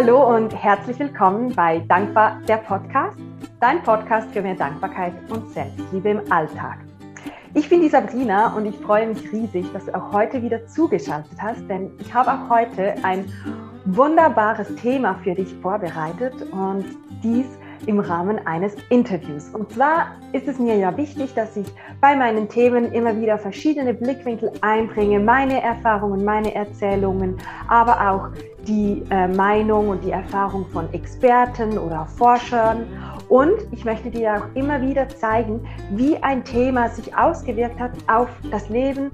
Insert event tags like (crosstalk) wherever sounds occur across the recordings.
Hallo und herzlich willkommen bei Dankbar der Podcast, dein Podcast für mehr Dankbarkeit und Selbstliebe im Alltag. Ich bin die Sabrina und ich freue mich riesig, dass du auch heute wieder zugeschaltet hast, denn ich habe auch heute ein wunderbares Thema für dich vorbereitet und dies im Rahmen eines Interviews. Und zwar ist es mir ja wichtig, dass ich bei meinen Themen immer wieder verschiedene Blickwinkel einbringe, meine Erfahrungen, meine Erzählungen, aber auch die äh, Meinung und die Erfahrung von Experten oder Forschern. Und ich möchte dir auch immer wieder zeigen, wie ein Thema sich ausgewirkt hat auf das Leben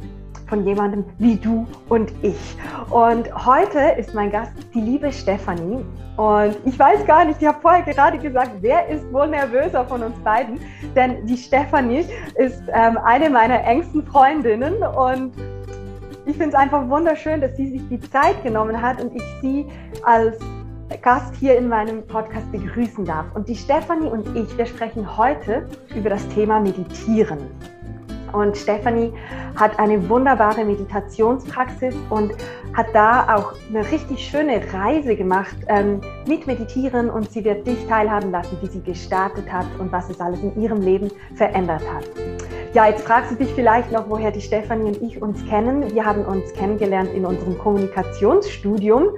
von jemandem wie du und ich. Und heute ist mein Gast die liebe Stefanie. Und ich weiß gar nicht, ich habe vorher gerade gesagt, wer ist wohl nervöser von uns beiden? Denn die Stefanie ist ähm, eine meiner engsten Freundinnen und ich finde es einfach wunderschön, dass sie sich die Zeit genommen hat und ich sie als Gast hier in meinem Podcast begrüßen darf. Und die Stefanie und ich, wir sprechen heute über das Thema Meditieren. Und Stefanie hat eine wunderbare Meditationspraxis und hat da auch eine richtig schöne Reise gemacht ähm, mit Meditieren und sie wird dich teilhaben lassen, wie sie gestartet hat und was es alles in ihrem Leben verändert hat. Ja, jetzt fragst du dich vielleicht noch, woher die Stefanie und ich uns kennen. Wir haben uns kennengelernt in unserem Kommunikationsstudium.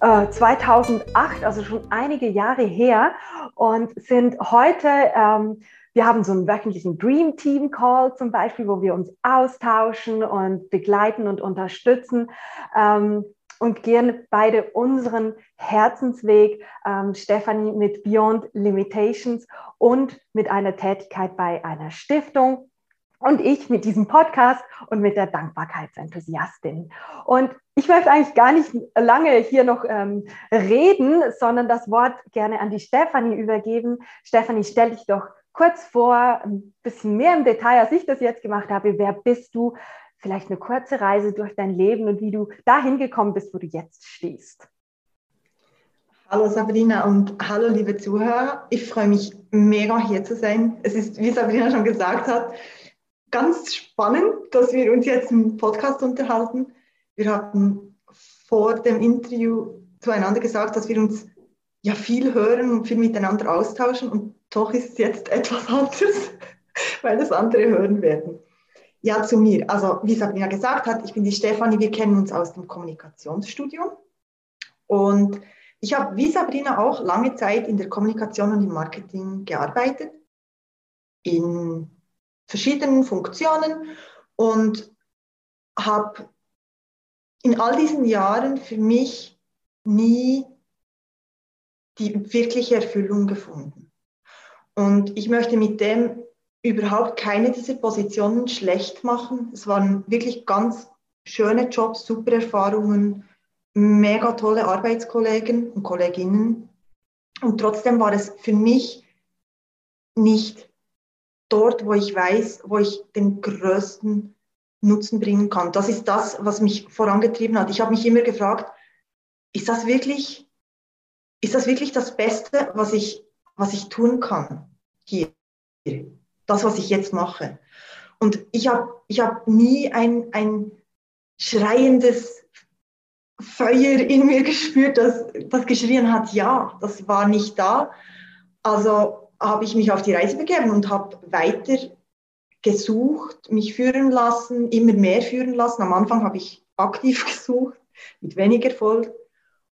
2008, äh, also schon einige Jahre her, und sind heute ähm, wir haben so einen wöchentlichen Dream Team Call zum Beispiel, wo wir uns austauschen und begleiten und unterstützen ähm, und gehen beide unseren Herzensweg, ähm, Stephanie mit Beyond Limitations und mit einer Tätigkeit bei einer Stiftung und ich mit diesem Podcast und mit der Dankbarkeitsenthusiastin. Und ich möchte eigentlich gar nicht lange hier noch ähm, reden, sondern das Wort gerne an die Stefanie übergeben. Stefanie, stell dich doch kurz vor, ein bisschen mehr im Detail, als ich das jetzt gemacht habe. Wer bist du? Vielleicht eine kurze Reise durch dein Leben und wie du dahin gekommen bist, wo du jetzt stehst. Hallo Sabrina und hallo liebe Zuhörer. Ich freue mich mega hier zu sein. Es ist, wie Sabrina schon gesagt hat, ganz spannend, dass wir uns jetzt im Podcast unterhalten. Wir hatten vor dem Interview zueinander gesagt, dass wir uns ja viel hören und viel miteinander austauschen und doch ist jetzt etwas anderes, (laughs) weil das andere hören werden. Ja, zu mir. Also, wie Sabina gesagt hat, ich bin die Stefanie, wir kennen uns aus dem Kommunikationsstudium. Und ich habe, wie Sabrina auch, lange Zeit in der Kommunikation und im Marketing gearbeitet, in verschiedenen Funktionen und habe in all diesen Jahren für mich nie die wirkliche Erfüllung gefunden. Und ich möchte mit dem überhaupt keine dieser Positionen schlecht machen. Es waren wirklich ganz schöne Jobs, super Erfahrungen, mega tolle Arbeitskollegen und Kolleginnen. Und trotzdem war es für mich nicht dort, wo ich weiß, wo ich den größten Nutzen bringen kann. Das ist das, was mich vorangetrieben hat. Ich habe mich immer gefragt, ist das wirklich ist das wirklich das Beste, was ich, was ich tun kann hier? Das, was ich jetzt mache. Und ich habe ich hab nie ein, ein schreiendes Feuer in mir gespürt, das, das geschrien hat, ja, das war nicht da. Also habe ich mich auf die Reise begeben und habe weiter gesucht, mich führen lassen, immer mehr führen lassen. Am Anfang habe ich aktiv (laughs) gesucht, mit wenig Erfolg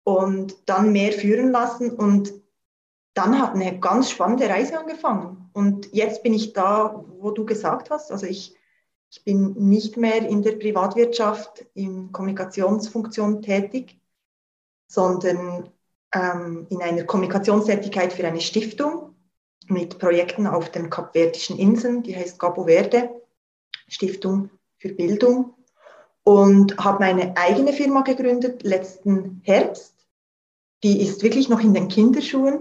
und dann mehr führen lassen. Und dann hat eine ganz spannende Reise angefangen. Und jetzt bin ich da, wo du gesagt hast. Also ich, ich bin nicht mehr in der Privatwirtschaft in Kommunikationsfunktion tätig, sondern ähm, in einer Kommunikationstätigkeit für eine Stiftung mit Projekten auf den Kapverdischen Inseln, die heißt Cabo Verde, Stiftung für Bildung. Und habe meine eigene Firma gegründet letzten Herbst die ist wirklich noch in den Kinderschuhen,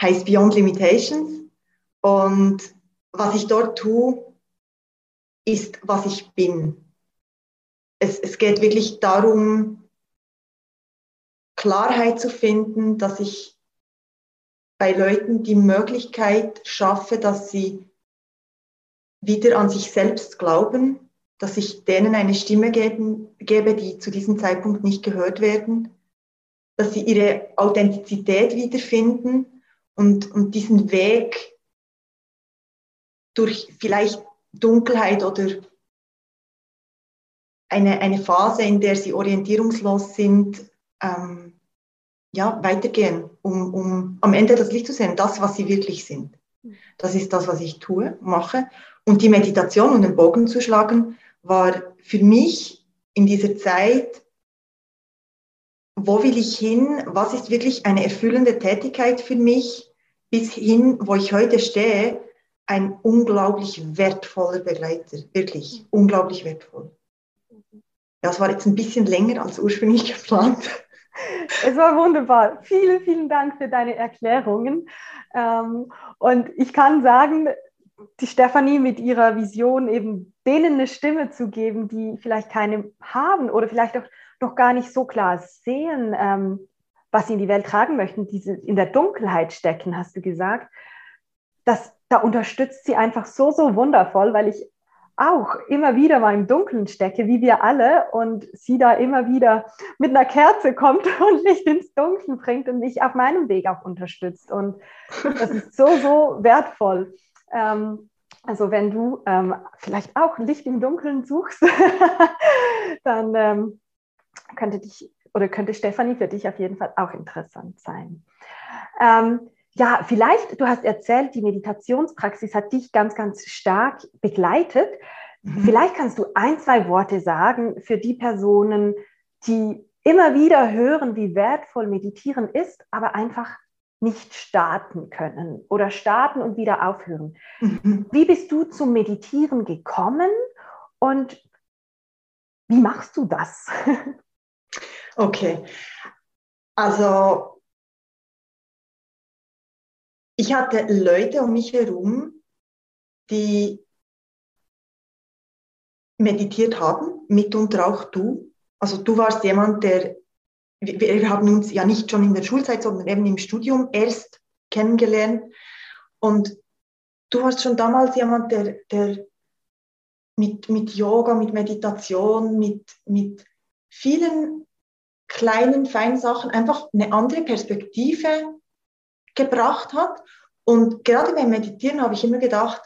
heißt Beyond Limitations. Und was ich dort tue, ist, was ich bin. Es, es geht wirklich darum, Klarheit zu finden, dass ich bei Leuten die Möglichkeit schaffe, dass sie wieder an sich selbst glauben, dass ich denen eine Stimme geben, gebe, die zu diesem Zeitpunkt nicht gehört werden dass sie ihre Authentizität wiederfinden und, und diesen Weg durch vielleicht Dunkelheit oder eine, eine Phase, in der sie orientierungslos sind, ähm, ja, weitergehen, um, um am Ende das Licht zu sehen, das, was sie wirklich sind. Das ist das, was ich tue, mache. Und die Meditation und den Bogen zu schlagen, war für mich in dieser Zeit, wo will ich hin, was ist wirklich eine erfüllende Tätigkeit für mich, bis hin, wo ich heute stehe, ein unglaublich wertvoller Begleiter, wirklich unglaublich wertvoll. Ja, es war jetzt ein bisschen länger als ursprünglich geplant. Es war wunderbar. Vielen, vielen Dank für deine Erklärungen. Ähm, und ich kann sagen, die Stefanie mit ihrer Vision eben denen eine Stimme zu geben, die vielleicht keine haben oder vielleicht auch noch gar nicht so klar sehen, ähm, was sie in die Welt tragen möchten, die in der Dunkelheit stecken, hast du gesagt. Das, da unterstützt sie einfach so, so wundervoll, weil ich auch immer wieder mal im Dunkeln stecke, wie wir alle, und sie da immer wieder mit einer Kerze kommt (laughs) und Licht ins Dunkeln bringt und mich auf meinem Weg auch unterstützt. Und das ist so, so wertvoll. Ähm, also wenn du ähm, vielleicht auch Licht im Dunkeln suchst, (laughs) dann ähm, könnte dich oder könnte Stefanie für dich auf jeden Fall auch interessant sein. Ähm, ja, vielleicht, du hast erzählt, die Meditationspraxis hat dich ganz, ganz stark begleitet. Mhm. Vielleicht kannst du ein, zwei Worte sagen für die Personen, die immer wieder hören, wie wertvoll Meditieren ist, aber einfach nicht starten können oder starten und wieder aufhören. Mhm. Wie bist du zum Meditieren gekommen und wie machst du das? (laughs) Okay, also ich hatte Leute um mich herum, die meditiert haben, mitunter auch du. Also du warst jemand, der wir haben uns ja nicht schon in der Schulzeit, sondern eben im Studium erst kennengelernt. Und du warst schon damals jemand, der, der mit, mit Yoga, mit Meditation, mit, mit vielen kleinen, feinen Sachen einfach eine andere Perspektive gebracht hat. Und gerade beim Meditieren habe ich immer gedacht,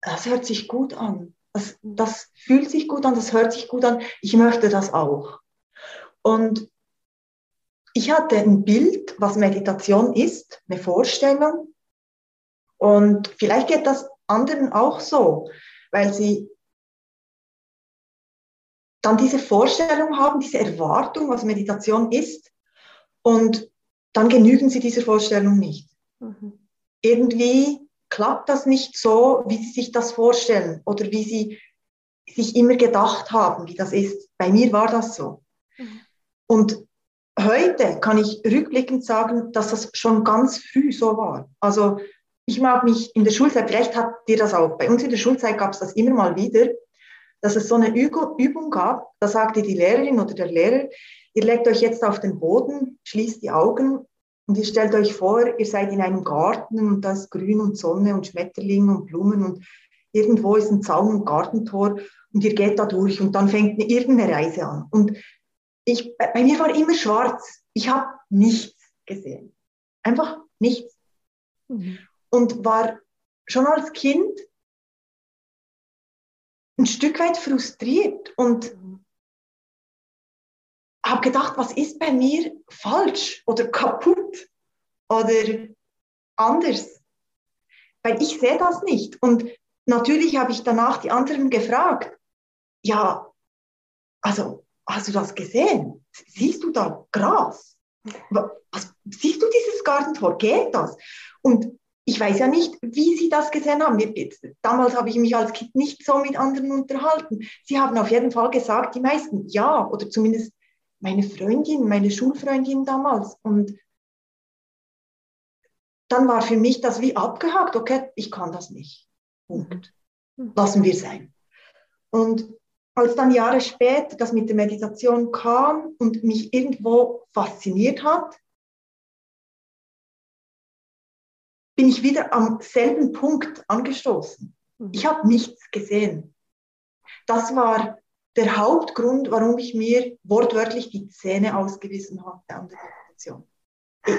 das hört sich gut an. Das, das fühlt sich gut an, das hört sich gut an. Ich möchte das auch. Und ich hatte ein Bild, was Meditation ist, eine Vorstellung. Und vielleicht geht das anderen auch so, weil sie dann diese Vorstellung haben, diese Erwartung, was Meditation ist. Und dann genügen sie dieser Vorstellung nicht. Mhm. Irgendwie klappt das nicht so, wie sie sich das vorstellen oder wie sie sich immer gedacht haben, wie das ist. Bei mir war das so. Mhm. Und heute kann ich rückblickend sagen, dass das schon ganz früh so war. Also ich mag mich in der Schulzeit, vielleicht hat dir das auch, bei uns in der Schulzeit gab es das immer mal wieder, dass es so eine Übung gab, da sagte die Lehrerin oder der Lehrer, ihr legt euch jetzt auf den Boden, schließt die Augen und ihr stellt euch vor, ihr seid in einem Garten und da ist Grün und Sonne und Schmetterlinge und Blumen und irgendwo ist ein Zaun und Gartentor und ihr geht da durch und dann fängt eine, irgendeine Reise an. Und ich, bei mir war immer schwarz. Ich habe nichts gesehen. Einfach nichts. Mhm. Und war schon als Kind ein Stück weit frustriert und habe gedacht, was ist bei mir falsch oder kaputt oder anders? Weil ich sehe das nicht. Und natürlich habe ich danach die anderen gefragt, ja, also hast du das gesehen? Siehst du da Gras? Was, siehst du dieses Gartentor? Geht das? Und ich weiß ja nicht, wie Sie das gesehen haben. Damals habe ich mich als Kind nicht so mit anderen unterhalten. Sie haben auf jeden Fall gesagt, die meisten ja, oder zumindest meine Freundin, meine Schulfreundin damals. Und dann war für mich das wie abgehakt, okay, ich kann das nicht. Punkt. Mhm. Lassen wir sein. Und als dann Jahre später das mit der Meditation kam und mich irgendwo fasziniert hat, bin ich wieder am selben Punkt angestoßen. Mhm. Ich habe nichts gesehen. Das war der Hauptgrund, warum ich mir wortwörtlich die Zähne ausgewiesen habe Meditation.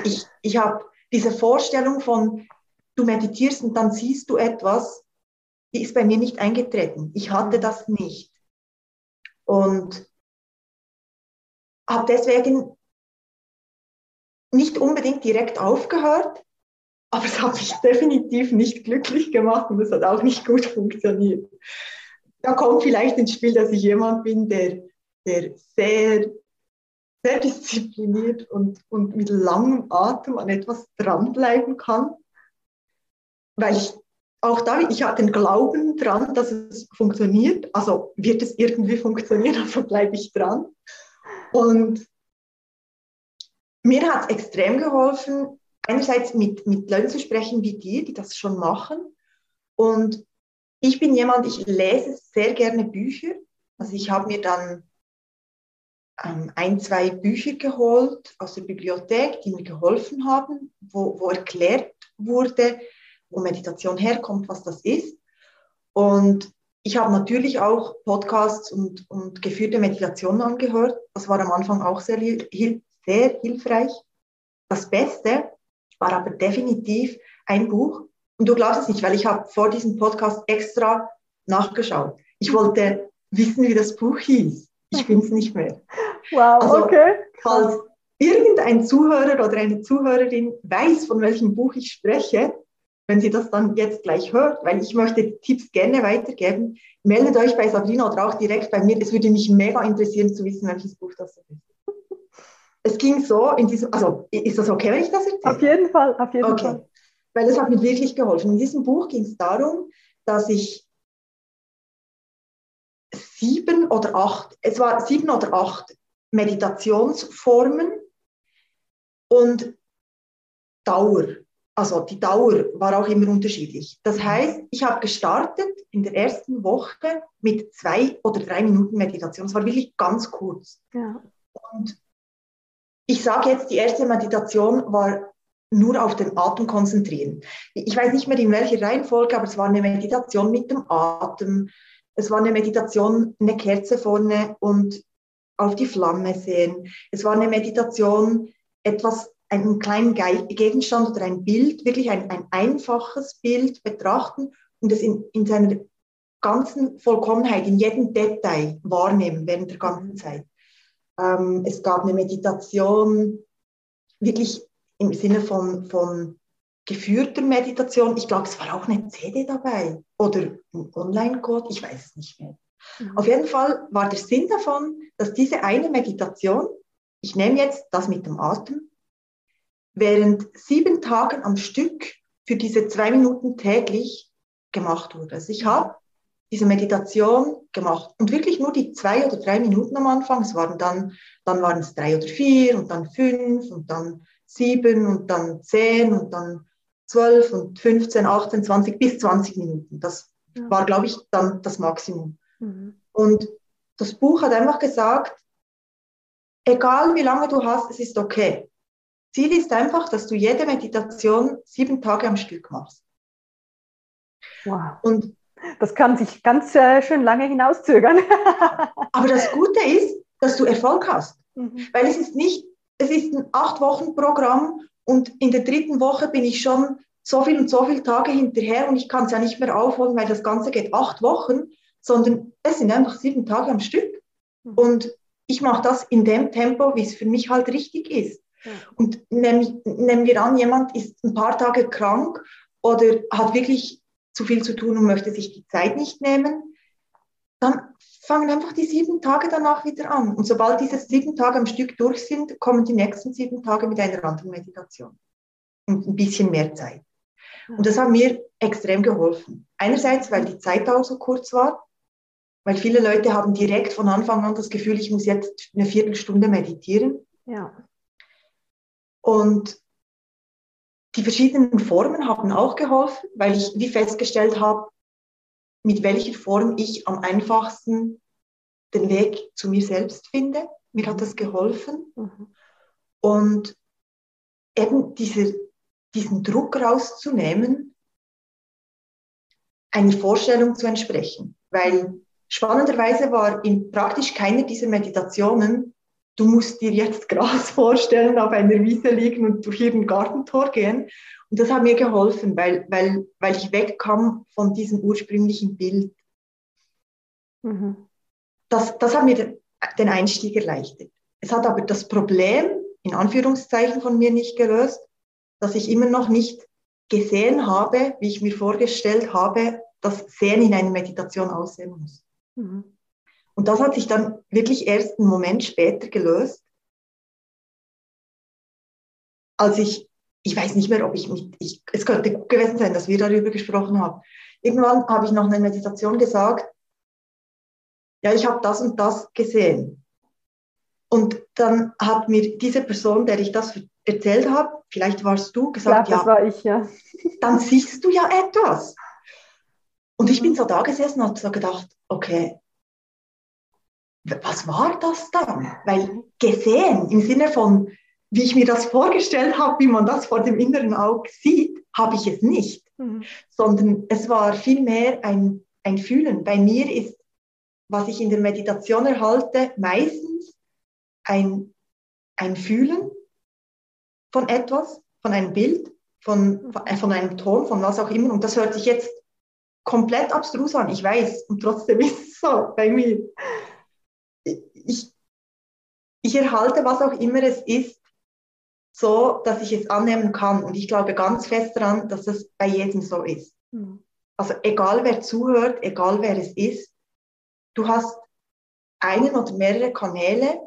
Ich, ich habe diese Vorstellung von, du meditierst und dann siehst du etwas, die ist bei mir nicht eingetreten. Ich hatte das nicht. Und habe deswegen nicht unbedingt direkt aufgehört, aber es hat mich definitiv nicht glücklich gemacht und es hat auch nicht gut funktioniert. Da kommt vielleicht ins Spiel, dass ich jemand bin, der, der sehr, sehr diszipliniert und, und mit langem Atem an etwas dranbleiben kann, weil ich auch da, ich hatte den Glauben dran, dass es funktioniert. Also wird es irgendwie funktionieren, (laughs) also bleibe ich dran. Und mir hat es extrem geholfen, einerseits mit, mit Leuten zu sprechen wie dir, die das schon machen. Und ich bin jemand, ich lese sehr gerne Bücher. Also ich habe mir dann ähm, ein, zwei Bücher geholt aus der Bibliothek, die mir geholfen haben, wo, wo erklärt wurde, wo Meditation herkommt, was das ist. Und ich habe natürlich auch Podcasts und, und geführte Meditationen angehört. Das war am Anfang auch sehr, sehr hilfreich. Das Beste war aber definitiv ein Buch. Und du glaubst es nicht, weil ich habe vor diesem Podcast extra nachgeschaut. Ich wollte wissen, wie das Buch hieß. Ich finde es nicht mehr. Wow, also, okay. Falls irgendein Zuhörer oder eine Zuhörerin weiß, von welchem Buch ich spreche, wenn sie das dann jetzt gleich hört, weil ich möchte Tipps gerne weitergeben, meldet euch bei Sabrina oder auch direkt bei mir. Es würde mich mega interessieren zu wissen, welches Buch das ist. Es ging so in diesem, also ist das okay, wenn ich das erzähle? Auf jeden Fall, auf jeden okay. Fall. Weil es hat mir wirklich geholfen. In diesem Buch ging es darum, dass ich sieben oder acht, es war sieben oder acht Meditationsformen und Dauer also die Dauer war auch immer unterschiedlich. Das heißt, ich habe gestartet in der ersten Woche mit zwei oder drei Minuten Meditation. Es war wirklich ganz kurz. Ja. Und ich sage jetzt, die erste Meditation war nur auf den Atem konzentrieren. Ich weiß nicht mehr in welcher Reihenfolge, aber es war eine Meditation mit dem Atem. Es war eine Meditation, eine Kerze vorne und auf die Flamme sehen. Es war eine Meditation, etwas einen kleinen Gegenstand oder ein Bild, wirklich ein, ein einfaches Bild betrachten und es in, in seiner ganzen Vollkommenheit, in jedem Detail wahrnehmen während der ganzen. Zeit. Ähm, es gab eine Meditation, wirklich im Sinne von, von geführter Meditation. Ich glaube, es war auch eine CD dabei oder ein Online-Code, ich weiß es nicht mehr. Mhm. Auf jeden Fall war der Sinn davon, dass diese eine Meditation, ich nehme jetzt das mit dem Atem, während sieben Tagen am Stück für diese zwei Minuten täglich gemacht wurde. Also ich habe diese Meditation gemacht und wirklich nur die zwei oder drei Minuten am Anfang. Es waren dann, dann waren es drei oder vier und dann fünf und dann sieben und dann zehn und dann zwölf und 15, 18, 20 bis 20 Minuten. Das ja. war, glaube ich, dann das Maximum. Mhm. Und das Buch hat einfach gesagt, egal wie lange du hast, es ist okay. Ziel ist einfach, dass du jede Meditation sieben Tage am Stück machst. Wow. Und das kann sich ganz äh, schön lange hinauszögern. (laughs) aber das Gute ist, dass du Erfolg hast. Mhm. Weil es ist nicht, es ist ein acht Wochen Programm und in der dritten Woche bin ich schon so viel und so viele Tage hinterher und ich kann es ja nicht mehr aufholen, weil das Ganze geht acht Wochen, sondern es sind einfach sieben Tage am Stück. Mhm. Und ich mache das in dem Tempo, wie es für mich halt richtig ist. Und nehmen, nehmen wir an, jemand ist ein paar Tage krank oder hat wirklich zu viel zu tun und möchte sich die Zeit nicht nehmen, dann fangen einfach die sieben Tage danach wieder an. Und sobald diese sieben Tage am Stück durch sind, kommen die nächsten sieben Tage mit einer anderen Meditation und ein bisschen mehr Zeit. Und das hat mir extrem geholfen. Einerseits, weil die Zeit auch so kurz war, weil viele Leute haben direkt von Anfang an das Gefühl, ich muss jetzt eine Viertelstunde meditieren. Ja. Und die verschiedenen Formen haben auch geholfen, weil ich wie festgestellt habe, mit welcher Form ich am einfachsten den Weg zu mir selbst finde. Mir hat das geholfen. Mhm. Und eben diese, diesen Druck rauszunehmen, eine Vorstellung zu entsprechen. Weil spannenderweise war in praktisch keiner dieser Meditationen du musst dir jetzt Gras (laughs) vorstellen, auf einer Wiese liegen und durch jeden Gartentor gehen. Und das hat mir geholfen, weil, weil, weil ich wegkam von diesem ursprünglichen Bild. Mhm. Das, das hat mir den Einstieg erleichtert. Es hat aber das Problem, in Anführungszeichen, von mir nicht gelöst, dass ich immer noch nicht gesehen habe, wie ich mir vorgestellt habe, dass Sehen in einer Meditation aussehen muss. Mhm. Und das hat sich dann wirklich erst einen Moment später gelöst, als ich, ich weiß nicht mehr, ob ich mit, ich, es könnte gut gewesen sein, dass wir darüber gesprochen haben. Irgendwann habe ich nach einer Meditation gesagt, ja, ich habe das und das gesehen. Und dann hat mir diese Person, der ich das erzählt habe, vielleicht warst du, gesagt, ja, das war ich, ja. Dann siehst du ja etwas. Und ich bin so da gesessen und habe so gedacht, okay, was war das dann? Weil gesehen im Sinne von, wie ich mir das vorgestellt habe, wie man das vor dem inneren Auge sieht, habe ich es nicht, mhm. sondern es war vielmehr ein, ein Fühlen. Bei mir ist, was ich in der Meditation erhalte, meistens ein, ein Fühlen von etwas, von einem Bild, von, von einem Ton, von was auch immer. Und das hört sich jetzt komplett abstrus an, ich weiß, und trotzdem (laughs) ist es so bei mir ich erhalte, was auch immer es ist, so, dass ich es annehmen kann. Und ich glaube ganz fest daran, dass das bei jedem so ist. Mhm. Also egal wer zuhört, egal wer es ist, du hast einen oder mehrere Kanäle,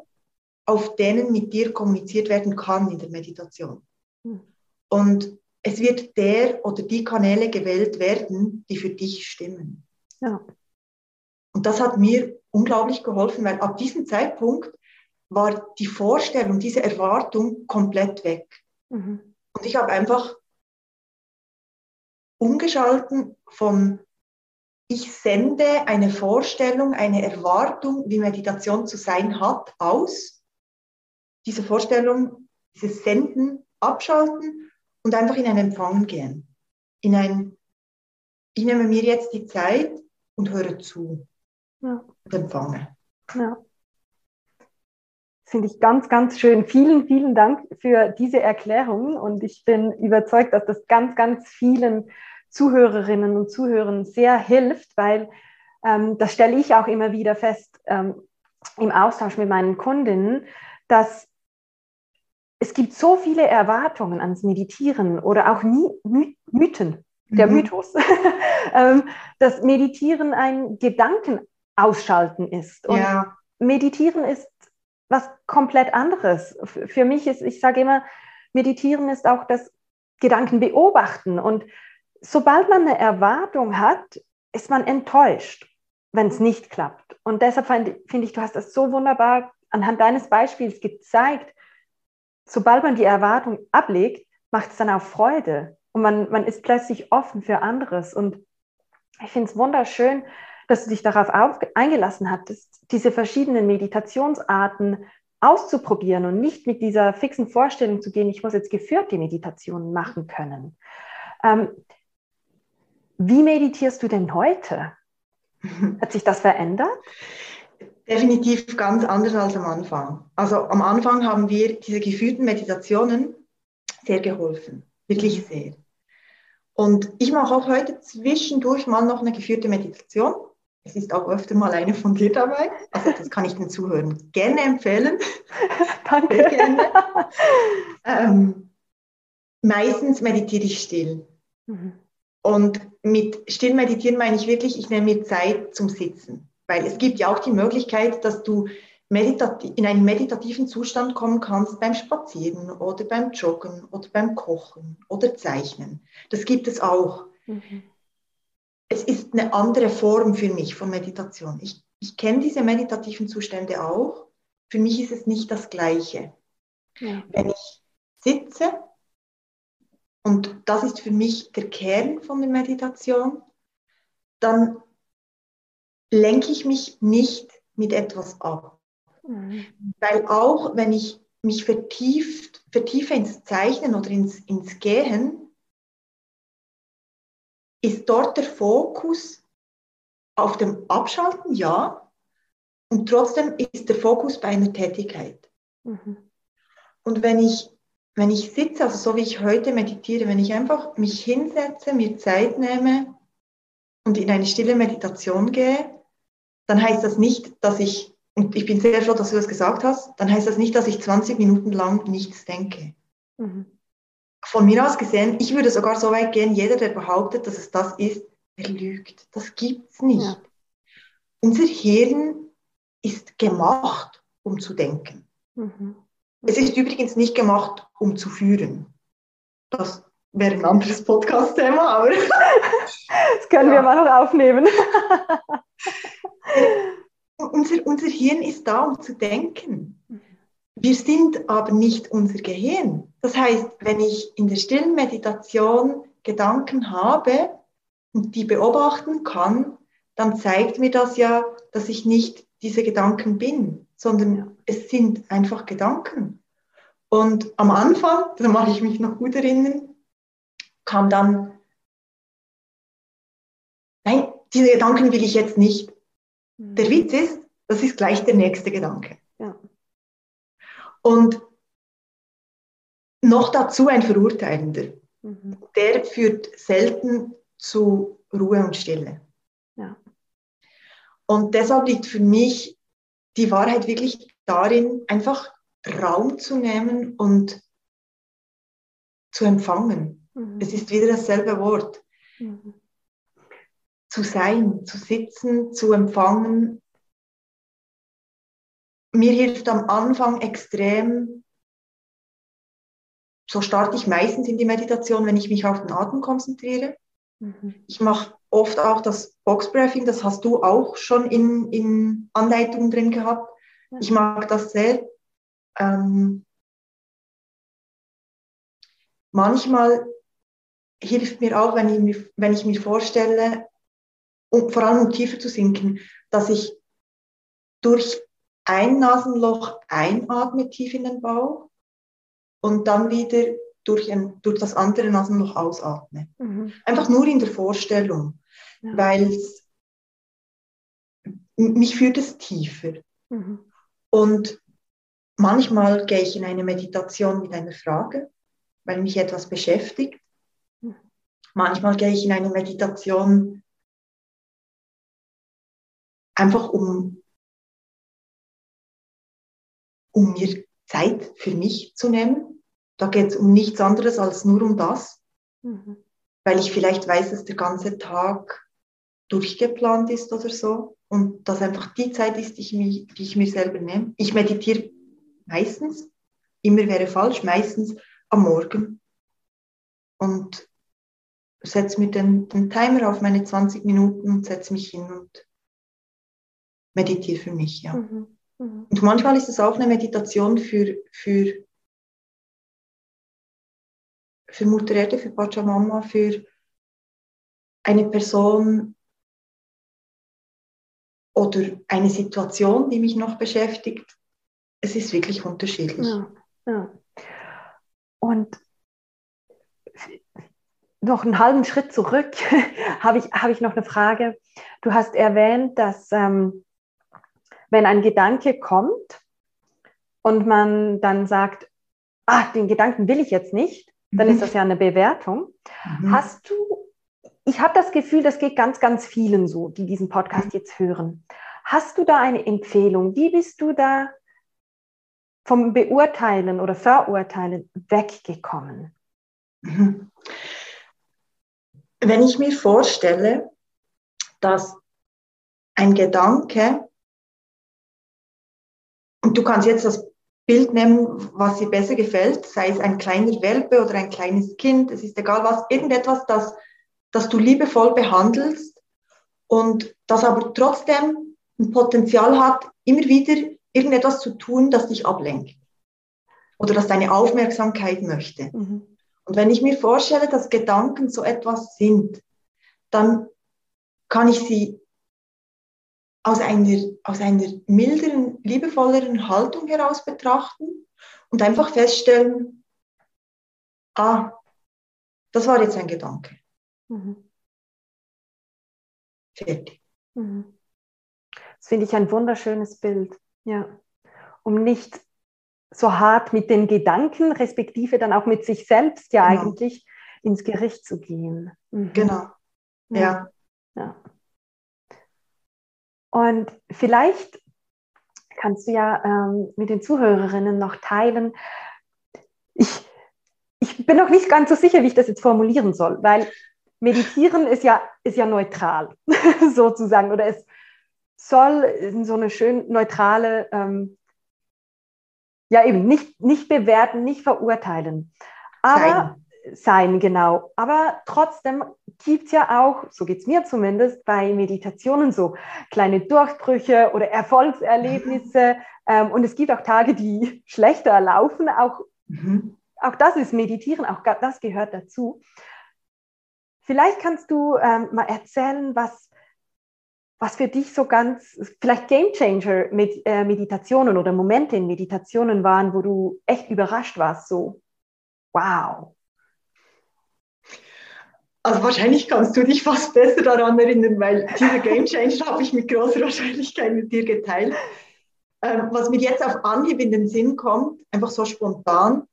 auf denen mit dir kommuniziert werden kann in der Meditation. Mhm. Und es wird der oder die Kanäle gewählt werden, die für dich stimmen. Ja. Und das hat mir unglaublich geholfen, weil ab diesem Zeitpunkt war die Vorstellung, diese Erwartung komplett weg. Mhm. Und ich habe einfach umgeschalten von ich sende eine Vorstellung, eine Erwartung, wie Meditation zu sein hat, aus. Diese Vorstellung, dieses Senden, abschalten und einfach in ein Empfangen gehen. In ein, ich nehme mir jetzt die Zeit und höre zu ja. empfange. Ja. Finde ich ganz, ganz schön. Vielen, vielen Dank für diese Erklärung und ich bin überzeugt, dass das ganz, ganz vielen Zuhörerinnen und Zuhörern sehr hilft, weil ähm, das stelle ich auch immer wieder fest ähm, im Austausch mit meinen Kundinnen, dass es gibt so viele Erwartungen ans Meditieren oder auch nie, My Mythen, der mhm. Mythos, (laughs) ähm, dass Meditieren ein Gedanken Ausschalten ist. Und ja. Meditieren ist was komplett anderes. Für mich ist, ich sage immer, Meditieren ist auch das Gedanken beobachten. Und sobald man eine Erwartung hat, ist man enttäuscht, wenn es nicht klappt. Und deshalb finde find ich, du hast das so wunderbar anhand deines Beispiels gezeigt. Sobald man die Erwartung ablegt, macht es dann auch Freude. Und man, man ist plötzlich offen für anderes. Und ich finde es wunderschön, dass du dich darauf auf, eingelassen hattest, diese verschiedenen Meditationsarten auszuprobieren und nicht mit dieser fixen Vorstellung zu gehen, ich muss jetzt geführte Meditationen machen können. Ähm, wie meditierst du denn heute? (laughs) Hat sich das verändert? Definitiv ganz anders als am Anfang. Also am Anfang haben wir diese geführten Meditationen sehr geholfen, wirklich mhm. sehr. Und ich mache auch heute zwischendurch mal noch eine geführte Meditation. Es ist auch öfter mal eine von dir dabei. Also das kann ich den Zuhörern gerne empfehlen. (laughs) Danke. Gerne. Ähm, meistens meditiere ich still. Mhm. Und mit still meditieren meine ich wirklich, ich nehme mir Zeit zum Sitzen. Weil es gibt ja auch die Möglichkeit, dass du in einen meditativen Zustand kommen kannst beim Spazieren oder beim Joggen oder beim Kochen oder Zeichnen. Das gibt es auch. Mhm es ist eine andere Form für mich von Meditation. Ich, ich kenne diese meditativen Zustände auch. Für mich ist es nicht das Gleiche. Ja. Wenn ich sitze, und das ist für mich der Kern von der Meditation, dann lenke ich mich nicht mit etwas ab. Mhm. Weil auch wenn ich mich vertieft, vertiefe ins Zeichnen oder ins, ins Gehen, ist dort der Fokus auf dem Abschalten? Ja. Und trotzdem ist der Fokus bei einer Tätigkeit. Mhm. Und wenn ich, wenn ich sitze, also so wie ich heute meditiere, wenn ich einfach mich hinsetze, mir Zeit nehme und in eine stille Meditation gehe, dann heißt das nicht, dass ich, und ich bin sehr froh, dass du das gesagt hast, dann heißt das nicht, dass ich 20 Minuten lang nichts denke. Mhm. Von mir aus gesehen, ich würde sogar so weit gehen, jeder, der behauptet, dass es das ist, er lügt. Das gibt es nicht. Ja. Unser Hirn ist gemacht, um zu denken. Mhm. Es ist übrigens nicht gemacht, um zu führen. Das wäre ein anderes Podcast-Thema, aber. (laughs) das können ja. wir mal noch aufnehmen. (laughs) unser, unser Hirn ist da, um zu denken. Wir sind aber nicht unser Gehirn. Das heißt, wenn ich in der stillen Meditation Gedanken habe und die beobachten kann, dann zeigt mir das ja, dass ich nicht diese Gedanken bin, sondern es sind einfach Gedanken. Und am Anfang, (laughs) da mache ich mich noch gut erinnern, kam dann, nein, diese Gedanken will ich jetzt nicht. Mhm. Der Witz ist, das ist gleich der nächste Gedanke. Ja. Und noch dazu ein Verurteilender. Mhm. Der führt selten zu Ruhe und Stille. Ja. Und deshalb liegt für mich die Wahrheit wirklich darin, einfach Raum zu nehmen und zu empfangen. Mhm. Es ist wieder dasselbe Wort. Mhm. Zu sein, zu sitzen, zu empfangen. Mir hilft am Anfang extrem, so starte ich meistens in die Meditation, wenn ich mich auf den Atem konzentriere. Mhm. Ich mache oft auch das Boxbreathing, das hast du auch schon in, in Anleitungen drin gehabt. Ja. Ich mag das sehr. Ähm, manchmal hilft mir auch, wenn ich, mir, wenn ich mir vorstelle, um, vor allem um tiefer zu sinken, dass ich durch ein Nasenloch einatme tief in den Bauch und dann wieder durch, ein, durch das andere Nasenloch ausatme. Mhm. Einfach nur in der Vorstellung, ja. weil mich führt es tiefer. Mhm. Und manchmal gehe ich in eine Meditation mit einer Frage, weil mich etwas beschäftigt. Mhm. Manchmal gehe ich in eine Meditation einfach um, um mir Zeit für mich zu nehmen da geht es um nichts anderes als nur um das, mhm. weil ich vielleicht weiß, dass der ganze Tag durchgeplant ist oder so und dass einfach die Zeit ist, die ich, mich, die ich mir selber nehme. Ich meditiere meistens, immer wäre falsch, meistens am Morgen und setze mir den, den Timer auf meine 20 Minuten und setze mich hin und meditiere für mich, ja. Mhm. Mhm. Und manchmal ist es auch eine Meditation für, für für Mutter Erde, für Pachamama, für eine Person oder eine Situation, die mich noch beschäftigt. Es ist wirklich unterschiedlich. Ja, ja. Und noch einen halben Schritt zurück (laughs) habe ich, hab ich noch eine Frage. Du hast erwähnt, dass ähm, wenn ein Gedanke kommt und man dann sagt, ah, den Gedanken will ich jetzt nicht, dann ist mhm. das ja eine Bewertung. Mhm. Hast du, ich habe das Gefühl, das geht ganz, ganz vielen so, die diesen Podcast jetzt hören. Hast du da eine Empfehlung? Wie bist du da vom Beurteilen oder Verurteilen weggekommen? Mhm. Wenn ich mir vorstelle, dass ein Gedanke, und du kannst jetzt das Bild nehmen, was dir besser gefällt, sei es ein kleiner Welpe oder ein kleines Kind, es ist egal was, irgendetwas, das, das du liebevoll behandelst und das aber trotzdem ein Potenzial hat, immer wieder irgendetwas zu tun, das dich ablenkt oder das deine Aufmerksamkeit möchte. Mhm. Und wenn ich mir vorstelle, dass Gedanken so etwas sind, dann kann ich sie aus einer, aus einer milderen, liebevolleren Haltung heraus betrachten und einfach feststellen, ah, das war jetzt ein Gedanke. Mhm. Fertig. Mhm. Das finde ich ein wunderschönes Bild, ja. Um nicht so hart mit den Gedanken, respektive dann auch mit sich selbst ja genau. eigentlich ins Gericht zu gehen. Mhm. Genau. Ja. ja. Und vielleicht kannst du ja ähm, mit den Zuhörerinnen noch teilen. Ich, ich bin noch nicht ganz so sicher, wie ich das jetzt formulieren soll, weil Meditieren ist ja, ist ja neutral, (laughs) sozusagen, oder es soll in so eine schön neutrale, ähm, ja eben, nicht, nicht bewerten, nicht verurteilen. Aber sein, genau. Aber trotzdem gibt es ja auch, so geht es mir zumindest, bei Meditationen so kleine Durchbrüche oder Erfolgserlebnisse. (laughs) ähm, und es gibt auch Tage, die (laughs) schlechter laufen. Auch, mhm. auch das ist Meditieren, auch das gehört dazu. Vielleicht kannst du ähm, mal erzählen, was, was für dich so ganz, vielleicht Game Changer mit äh, Meditationen oder Momente in Meditationen waren, wo du echt überrascht warst, so, wow. Also wahrscheinlich kannst du dich fast besser daran erinnern, weil diese Game Changer habe ich mit großer Wahrscheinlichkeit mit dir geteilt. Ähm, was mir jetzt auf Anhieb in den Sinn kommt, einfach so spontan,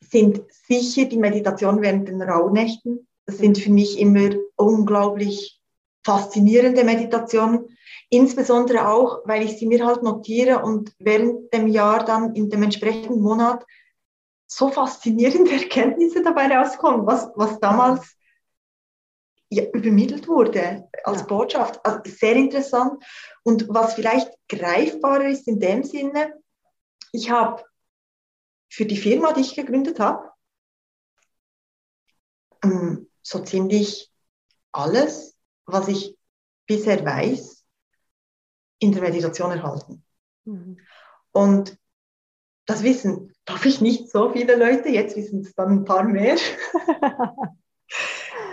sind sicher die Meditation während den Rauhnächten das sind für mich immer unglaublich faszinierende Meditationen. Insbesondere auch, weil ich sie mir halt notiere und während dem Jahr dann in dem entsprechenden Monat so faszinierende (laughs) Erkenntnisse dabei rauskommen, was, was damals ja, übermittelt wurde als ja. Botschaft. Also sehr interessant. Und was vielleicht greifbarer ist in dem Sinne, ich habe für die Firma, die ich gegründet habe, ähm, so ziemlich alles, was ich bisher weiß, in der Meditation erhalten. Mhm. Und das wissen, darf ich nicht so viele Leute, jetzt wissen es dann ein paar mehr. (laughs)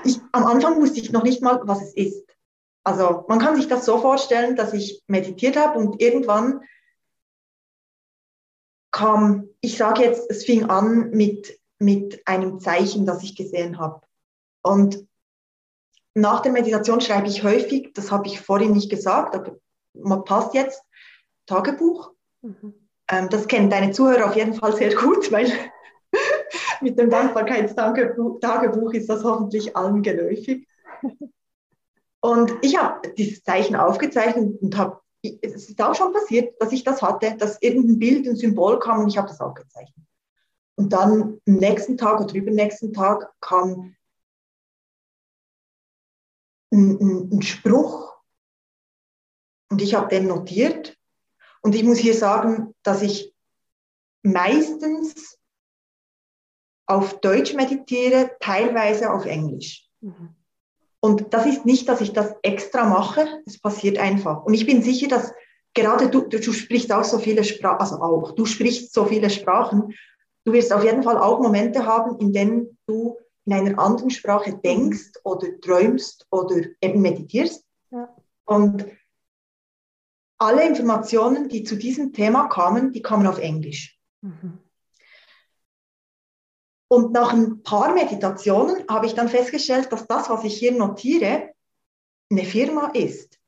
ich, am Anfang wusste ich noch nicht mal, was es ist. Also man kann sich das so vorstellen, dass ich meditiert habe und irgendwann kam, ich sage jetzt, es fing an mit, mit einem Zeichen, das ich gesehen habe. Und nach der Meditation schreibe ich häufig, das habe ich vorhin nicht gesagt, aber passt jetzt, Tagebuch. Mhm. Ähm, das kennen deine Zuhörer auf jeden Fall sehr gut, weil mit dem Dankbarkeitstagebuch ist das hoffentlich allen geläufig. Und ich habe dieses Zeichen aufgezeichnet und habe, es ist auch schon passiert, dass ich das hatte, dass irgendein Bild, ein Symbol kam und ich habe das aufgezeichnet. Und dann am nächsten Tag oder übernächsten Tag kam ein, ein Spruch und ich habe den notiert. Und ich muss hier sagen, dass ich meistens auf Deutsch meditiere, teilweise auf Englisch. Mhm. Und das ist nicht, dass ich das extra mache, es passiert einfach. Und ich bin sicher, dass gerade du, du sprichst auch so viele Sprachen, also auch, du sprichst so viele Sprachen, du wirst auf jeden Fall auch Momente haben, in denen du in einer anderen Sprache denkst oder träumst oder eben meditierst. Ja. Und alle Informationen, die zu diesem Thema kamen, die kamen auf Englisch. Mhm. Und nach ein paar Meditationen habe ich dann festgestellt, dass das, was ich hier notiere, eine Firma ist.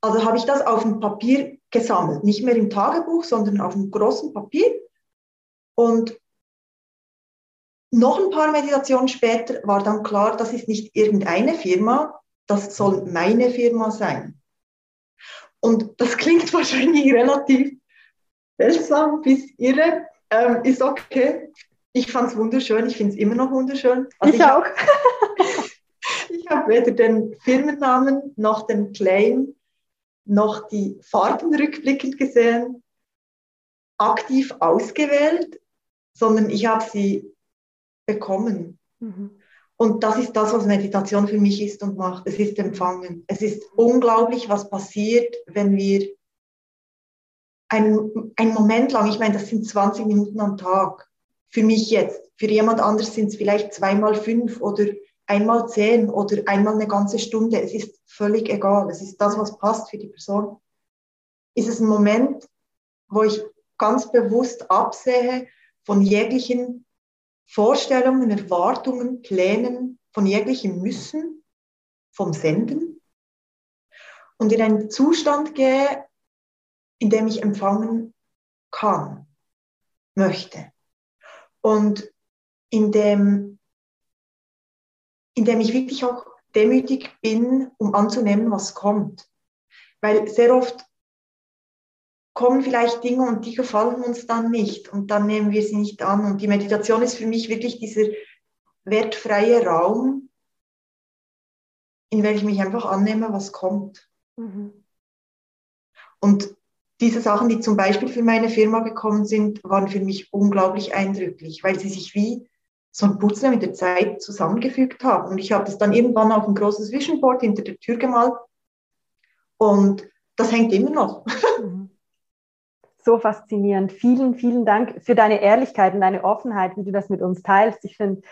Also habe ich das auf dem Papier gesammelt, nicht mehr im Tagebuch, sondern auf einem großen Papier. Und noch ein paar Meditationen später war dann klar, das ist nicht irgendeine Firma, das soll meine Firma sein. Und das klingt (laughs) wahrscheinlich relativ seltsam bis irre, ähm, ist okay. Ich fand es wunderschön, ich finde es immer noch wunderschön. Also ich, ich auch. (laughs) ich habe weder den Firmennamen noch den Claim noch die Farben rückblickend gesehen, aktiv ausgewählt, sondern ich habe sie bekommen. Mhm. Und das ist das, was Meditation für mich ist und macht. Es ist Empfangen. Es ist unglaublich, was passiert, wenn wir einen, einen Moment lang, ich meine, das sind 20 Minuten am Tag. Für mich jetzt. Für jemand anderes sind es vielleicht zweimal fünf oder einmal zehn oder einmal eine ganze Stunde. Es ist völlig egal. Es ist das, was passt für die Person. Ist es ein Moment, wo ich ganz bewusst absehe von jeglichen Vorstellungen, Erwartungen, Plänen von jeglichem Müssen, vom Senden und in einen Zustand gehe, in dem ich empfangen kann. möchte. Und indem, indem ich wirklich auch demütig bin, um anzunehmen, was kommt. Weil sehr oft kommen vielleicht Dinge und die gefallen uns dann nicht und dann nehmen wir sie nicht an. Und die Meditation ist für mich wirklich dieser wertfreie Raum, in welchem ich einfach annehme, was kommt. Mhm. Und diese Sachen, die zum Beispiel für meine Firma gekommen sind, waren für mich unglaublich eindrücklich, weil sie sich wie so ein Puzzle mit der Zeit zusammengefügt haben. Und ich habe das dann irgendwann auf ein großes Vision Board hinter der Tür gemalt und das hängt immer noch. (laughs) Mhm. So faszinierend. Vielen, vielen Dank für deine Ehrlichkeit und deine Offenheit, wie du das mit uns teilst. Ich finde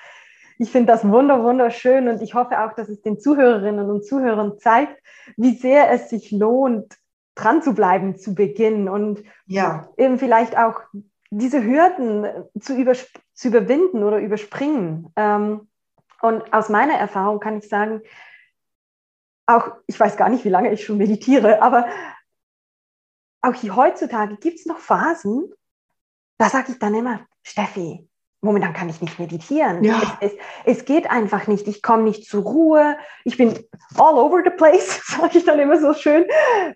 ich finde das wunder, wunderschön und ich hoffe auch, dass es den Zuhörerinnen und Zuhörern zeigt, wie sehr es sich lohnt, dran zu bleiben zu Beginn und ja. eben vielleicht auch diese Hürden zu, zu überwinden oder überspringen. Ähm, und aus meiner Erfahrung kann ich sagen, auch, ich weiß gar nicht, wie lange ich schon meditiere, aber auch hier heutzutage gibt es noch Phasen, da sage ich dann immer, Steffi, momentan kann ich nicht meditieren. Ja. Es, es, es, geht einfach nicht. Ich komme nicht zur Ruhe. Ich bin all over the place, (laughs) sage ich dann immer so schön.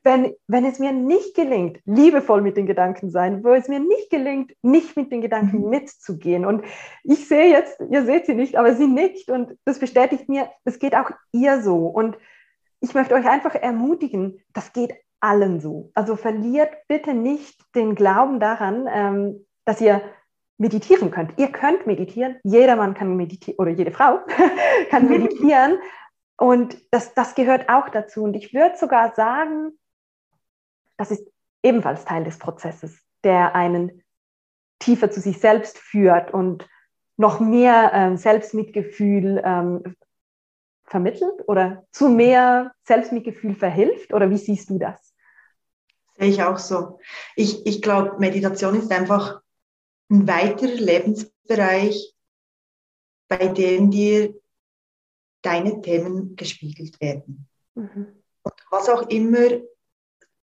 Wenn, wenn es mir nicht gelingt, liebevoll mit den Gedanken sein, wo es mir nicht gelingt, nicht mit den Gedanken mhm. mitzugehen. Und ich sehe jetzt, ihr seht sie nicht, aber sie nickt und das bestätigt mir, es geht auch ihr so. Und ich möchte euch einfach ermutigen, das geht allen so. Also verliert bitte nicht den Glauben daran, ähm, dass ihr meditieren könnt. Ihr könnt meditieren, jedermann kann meditieren oder jede Frau (laughs) kann meditieren und das, das gehört auch dazu. Und ich würde sogar sagen, das ist ebenfalls Teil des Prozesses, der einen tiefer zu sich selbst führt und noch mehr ähm, Selbstmitgefühl ähm, vermittelt oder zu mehr Selbstmitgefühl verhilft? Oder wie siehst du das? Sehe ich auch so. Ich, ich glaube, Meditation ist einfach ein weiterer Lebensbereich, bei dem dir deine Themen gespiegelt werden. Mhm. Und was auch immer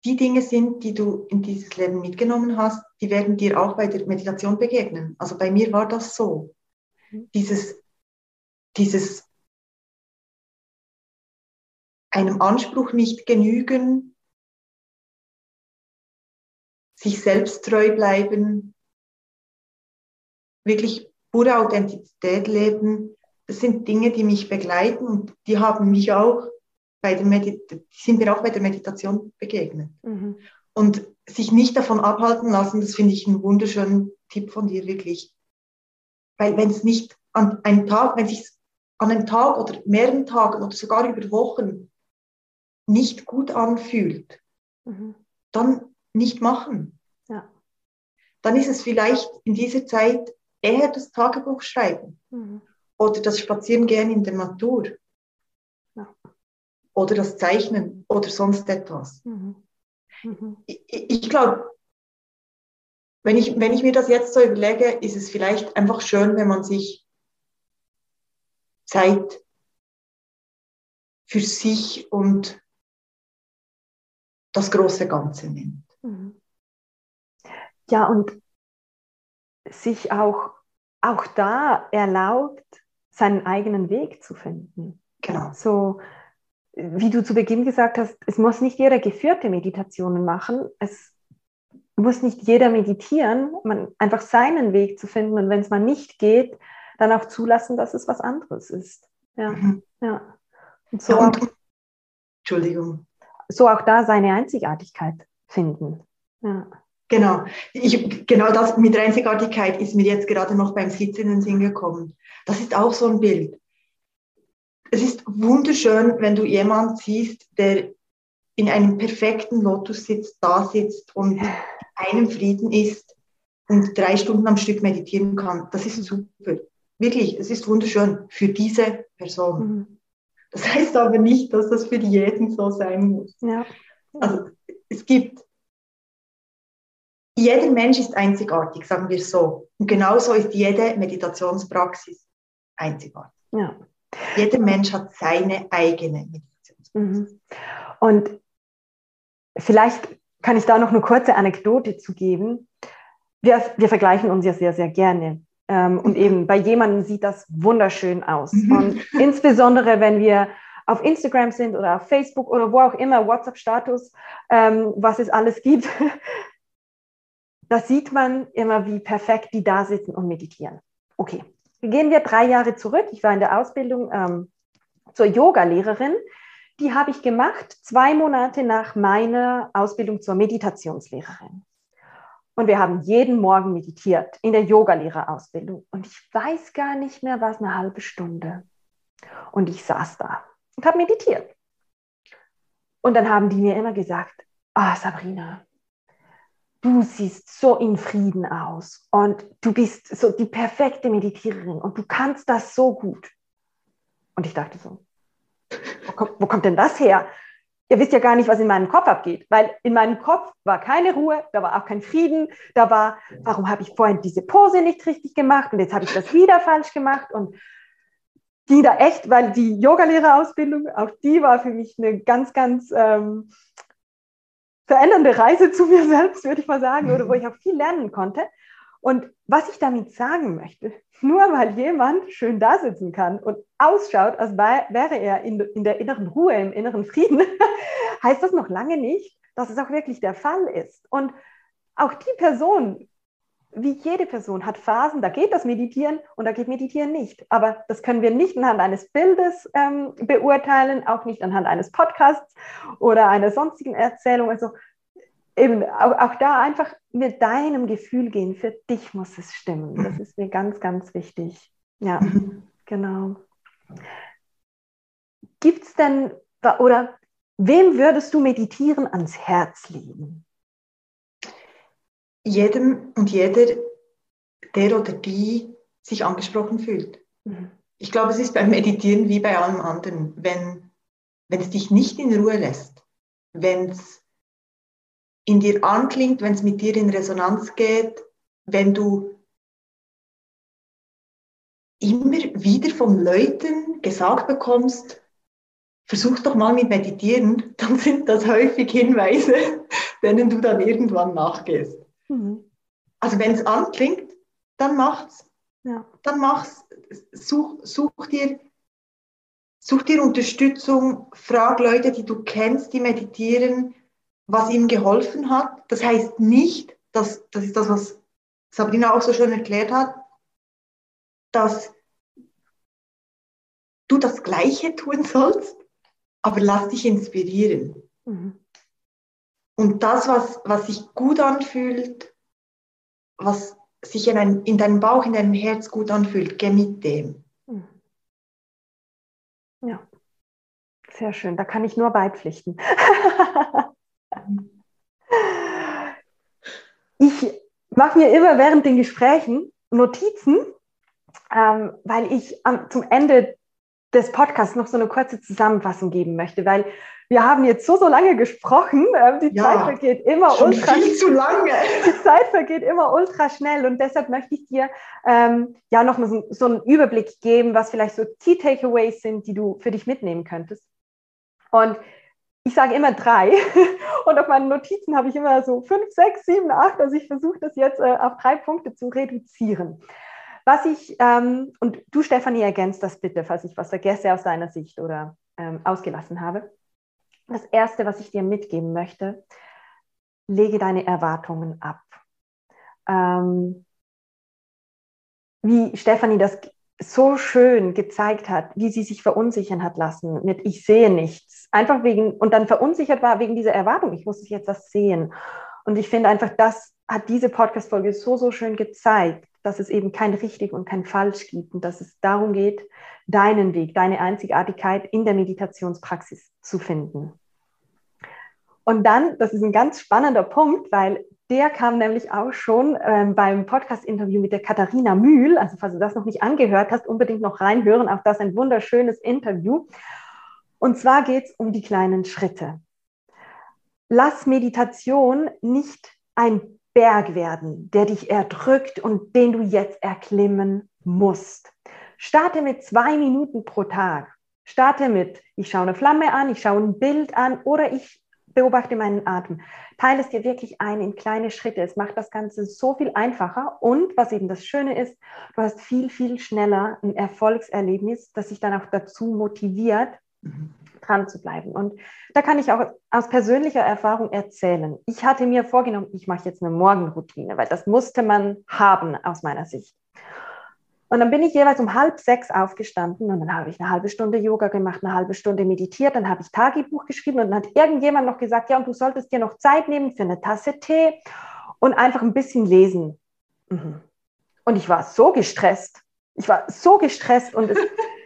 die Dinge sind, die du in dieses Leben mitgenommen hast, die werden dir auch bei der Meditation begegnen. Also bei mir war das so. Mhm. Dieses, dieses einem Anspruch nicht genügen, sich selbst treu bleiben, wirklich pure Authentizität leben, das sind Dinge, die mich begleiten und die haben mich auch bei der Medit sind mir auch bei der Meditation begegnet. Mhm. Und sich nicht davon abhalten lassen, das finde ich einen wunderschönen Tipp von dir, wirklich. Weil wenn es nicht an einem Tag, wenn sich an einem Tag oder mehreren Tagen oder sogar über Wochen nicht gut anfühlt, mhm. dann nicht machen. Ja. Dann ist es vielleicht in dieser Zeit eher das Tagebuch schreiben mhm. oder das Spazierengehen in der Natur ja. oder das Zeichnen oder sonst etwas. Mhm. Mhm. Ich, ich glaube, wenn ich, wenn ich mir das jetzt so überlege, ist es vielleicht einfach schön, wenn man sich Zeit für sich und das große Ganze nimmt. Mhm. Ja, und sich auch, auch da erlaubt, seinen eigenen Weg zu finden. Genau. So, wie du zu Beginn gesagt hast, es muss nicht jeder geführte Meditationen machen. Es muss nicht jeder meditieren, man einfach seinen Weg zu finden und wenn es mal nicht geht, dann auch zulassen, dass es was anderes ist. Ja, mhm. ja. Und so ja, und, auch, Entschuldigung. So auch da seine Einzigartigkeit finden. Ja. Genau. Ich, genau das mit Einzigartigkeit ist mir jetzt gerade noch beim Sitzen in den Sinn gekommen. Das ist auch so ein Bild. Es ist wunderschön, wenn du jemanden siehst, der in einem perfekten Lotus sitzt, da sitzt und einem Frieden ist und drei Stunden am Stück meditieren kann. Das ist super. Wirklich, es ist wunderschön für diese Person. Mhm. Das heißt aber nicht, dass das für jeden so sein muss. Ja. Also es gibt jeder Mensch ist einzigartig, sagen wir so. Und genauso ist jede Meditationspraxis einzigartig. Ja. Jeder Mensch hat seine eigene Meditationspraxis. Mhm. Und vielleicht kann ich da noch eine kurze Anekdote zu geben. wir, wir vergleichen uns ja sehr, sehr gerne. Ähm, und eben bei jemandem sieht das wunderschön aus. Mhm. Und insbesondere, wenn wir auf Instagram sind oder auf Facebook oder wo auch immer, WhatsApp-Status, ähm, was es alles gibt, da sieht man immer, wie perfekt die da sitzen und meditieren. Okay, gehen wir drei Jahre zurück. Ich war in der Ausbildung ähm, zur Yoga-Lehrerin. Die habe ich gemacht zwei Monate nach meiner Ausbildung zur Meditationslehrerin. Und wir haben jeden Morgen meditiert in der Yogalehrerausbildung. Und ich weiß gar nicht mehr, was eine halbe Stunde. Und ich saß da und habe meditiert. Und dann haben die mir immer gesagt, ah, Sabrina, du siehst so in Frieden aus und du bist so die perfekte Meditiererin und du kannst das so gut. Und ich dachte so, wo kommt, wo kommt denn das her? Ihr wisst ja gar nicht, was in meinem Kopf abgeht, weil in meinem Kopf war keine Ruhe, da war auch kein Frieden, da war, warum habe ich vorhin diese Pose nicht richtig gemacht und jetzt habe ich das wieder falsch gemacht und die da echt, weil die Yogalehrerausbildung, auch die war für mich eine ganz, ganz ähm, verändernde Reise zu mir selbst, würde ich mal sagen, oder wo ich auch viel lernen konnte. Und was ich damit sagen möchte, nur weil jemand schön da sitzen kann und ausschaut, als wäre er in, in der inneren Ruhe, im inneren Frieden, (laughs) heißt das noch lange nicht, dass es auch wirklich der Fall ist. Und auch die Person, wie jede Person, hat Phasen, da geht das Meditieren und da geht Meditieren nicht. Aber das können wir nicht anhand eines Bildes ähm, beurteilen, auch nicht anhand eines Podcasts oder einer sonstigen Erzählung. Also eben auch, auch, da einfach mit deinem Gefühl gehen. Für dich muss es stimmen. Das ist mir ganz, ganz wichtig. Ja, mhm. genau. Gibt es denn, oder wem würdest du meditieren ans Herz legen? Jedem und jeder, der oder die sich angesprochen fühlt. Mhm. Ich glaube, es ist beim Meditieren wie bei allem anderen. Wenn, wenn es dich nicht in Ruhe lässt, wenn es in dir anklingt, wenn es mit dir in Resonanz geht, wenn du immer wieder von Leuten gesagt bekommst, versuch doch mal mit Meditieren, (laughs) dann sind das häufig Hinweise, denen du dann irgendwann nachgehst. Mhm. Also wenn es anklingt, dann macht's. Ja. Dann mach's. Such, such, dir, such dir Unterstützung, frag Leute, die du kennst, die meditieren, was ihm geholfen hat. Das heißt nicht, dass, das ist das, was Sabrina auch so schön erklärt hat, dass du das Gleiche tun sollst, aber lass dich inspirieren. Mhm. Und das, was, was sich gut anfühlt, was sich in, ein, in deinem Bauch, in deinem Herz gut anfühlt, geh mit dem. Mhm. Ja, sehr schön. Da kann ich nur beipflichten. (laughs) Ich mache mir immer während den Gesprächen Notizen, ähm, weil ich am, zum Ende des Podcasts noch so eine kurze Zusammenfassung geben möchte, weil wir haben jetzt so, so lange gesprochen. Äh, die ja, Zeit vergeht immer schon ultra viel zu lange. (laughs) Die Zeit vergeht immer ultra schnell und deshalb möchte ich dir ähm, ja noch mal so, so, einen Überblick geben, was vielleicht so Key Takeaways sind, die du für dich mitnehmen könntest. Und ich sage immer drei (laughs) und auf meinen Notizen habe ich immer so fünf, sechs, sieben, acht. Also ich versuche das jetzt äh, auf drei Punkte zu reduzieren. Was ich, ähm, und du Stefanie ergänzt das bitte, falls ich was vergesse aus deiner Sicht oder ähm, ausgelassen habe. Das Erste, was ich dir mitgeben möchte, lege deine Erwartungen ab. Ähm, wie Stefanie das so schön gezeigt hat, wie sie sich verunsichern hat lassen mit ich sehe nichts. Einfach wegen, und dann verunsichert war wegen dieser Erwartung, ich muss jetzt das sehen. Und ich finde einfach, das hat diese Podcast-Folge so, so schön gezeigt, dass es eben kein richtig und kein falsch gibt und dass es darum geht, deinen Weg, deine Einzigartigkeit in der Meditationspraxis zu finden. Und dann, das ist ein ganz spannender Punkt, weil der kam nämlich auch schon ähm, beim Podcast-Interview mit der Katharina Mühl. Also falls du das noch nicht angehört hast, unbedingt noch reinhören. Auch das ein wunderschönes Interview. Und zwar geht es um die kleinen Schritte. Lass Meditation nicht ein Berg werden, der dich erdrückt und den du jetzt erklimmen musst. Starte mit zwei Minuten pro Tag. Starte mit, ich schaue eine Flamme an, ich schaue ein Bild an oder ich beobachte meinen Atem. Teile es dir wirklich ein in kleine Schritte. Es macht das Ganze so viel einfacher. Und was eben das Schöne ist, du hast viel, viel schneller ein Erfolgserlebnis, das sich dann auch dazu motiviert, mhm. Dran zu bleiben. Und da kann ich auch aus persönlicher Erfahrung erzählen. Ich hatte mir vorgenommen, ich mache jetzt eine Morgenroutine, weil das musste man haben aus meiner Sicht. Und dann bin ich jeweils um halb sechs aufgestanden und dann habe ich eine halbe Stunde Yoga gemacht, eine halbe Stunde meditiert, dann habe ich Tagebuch geschrieben und dann hat irgendjemand noch gesagt, ja, und du solltest dir noch Zeit nehmen für eine Tasse Tee und einfach ein bisschen lesen. Mhm. Und ich war so gestresst. Ich war so gestresst und es,